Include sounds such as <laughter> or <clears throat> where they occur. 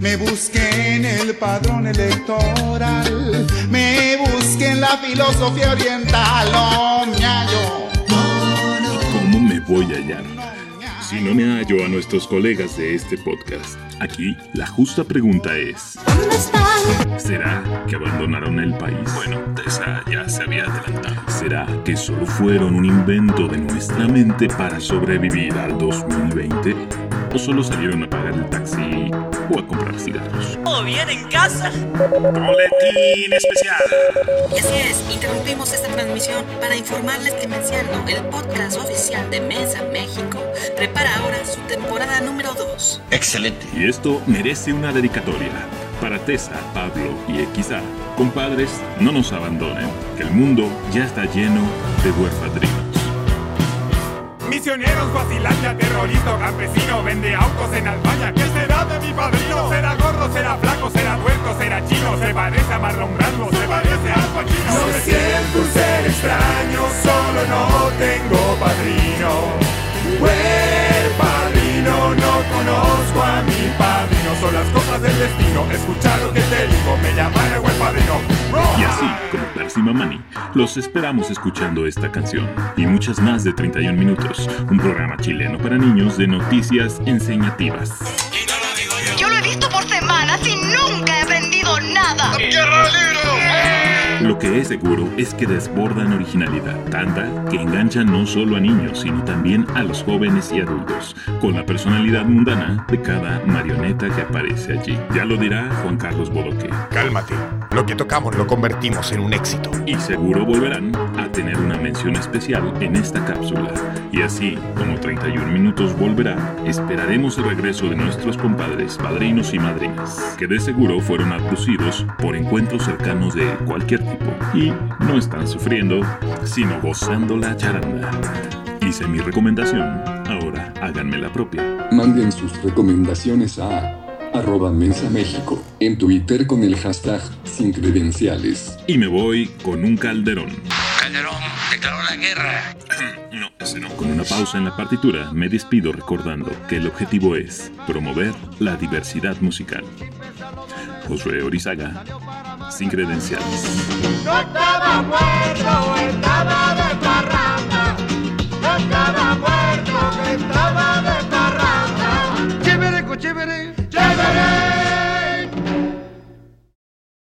Me busqué en el padrón electoral, me busqué en la filosofía oriental, oh, me hallo. ¿Cómo me voy a hallar? Si no me hallo a nuestros colegas de este podcast. Aquí, la justa pregunta es... ¿Dónde están? ¿Será que abandonaron el país? Bueno, Tessa ya se había adelantado. ¿Será que solo fueron un invento de nuestra mente para sobrevivir al 2020? ¿O solo salieron a pagar el taxi o a comprar cigarros? ¿Todo bien en casa? ¡Boletín especial! Y así es, interrumpimos esta transmisión para informarles que Menciano, el podcast oficial de Mesa México, prepara ahora su temporada número 2. Excelente. Y esto merece una dedicatoria. Para Tessa, Pablo y XA, compadres, no nos abandonen, que el mundo ya está lleno de huerfadrinos. Misioneros, vacilante, terrorista, campesino, vende autos en Albania. ¿Qué será de mi padrino? ¿Será gordo, será flaco, será tuerto, será chino? ¿Se parece a Marlon Brando? ¿Se parece a Pacino? No me siento un ser extraño, solo no tengo padrino. padrino, no conozco a mi padrino. Son las cosas del destino. Escucha lo que te así, como Percy Mamani, los esperamos escuchando esta canción y muchas más de 31 minutos, un programa chileno para niños de noticias enseñativas. Yo lo he visto por semanas y nunca he aprendido nada. Lo que es seguro es que desbordan originalidad, tanta que enganchan no solo a niños, sino también a los jóvenes y adultos, con la personalidad mundana de cada marioneta que aparece allí. Ya lo dirá Juan Carlos Bodoque. Cálmate. Lo que tocamos lo convertimos en un éxito. Y seguro volverán a tener una mención especial en esta cápsula. Y así, como 31 minutos volverá, esperaremos el regreso de nuestros compadres, padrinos y madrinas, que de seguro fueron abducidos por encuentros cercanos de cualquier tipo y no están sufriendo, sino gozando la charanda. Hice mi recomendación, ahora háganme la propia. Manden sus recomendaciones a arroba Mensa México, en Twitter con el hashtag sin credenciales. Y me voy con un calderón. Calderón declaró la guerra. <clears throat> no, ese no. Con una pausa en la partitura, me despido recordando que el objetivo es promover la diversidad musical. Josué Orizaga, sin credenciales. No estaba muerto, estaba de parranda. No estaba muerto, estaba de parranda. Chévere, chévere.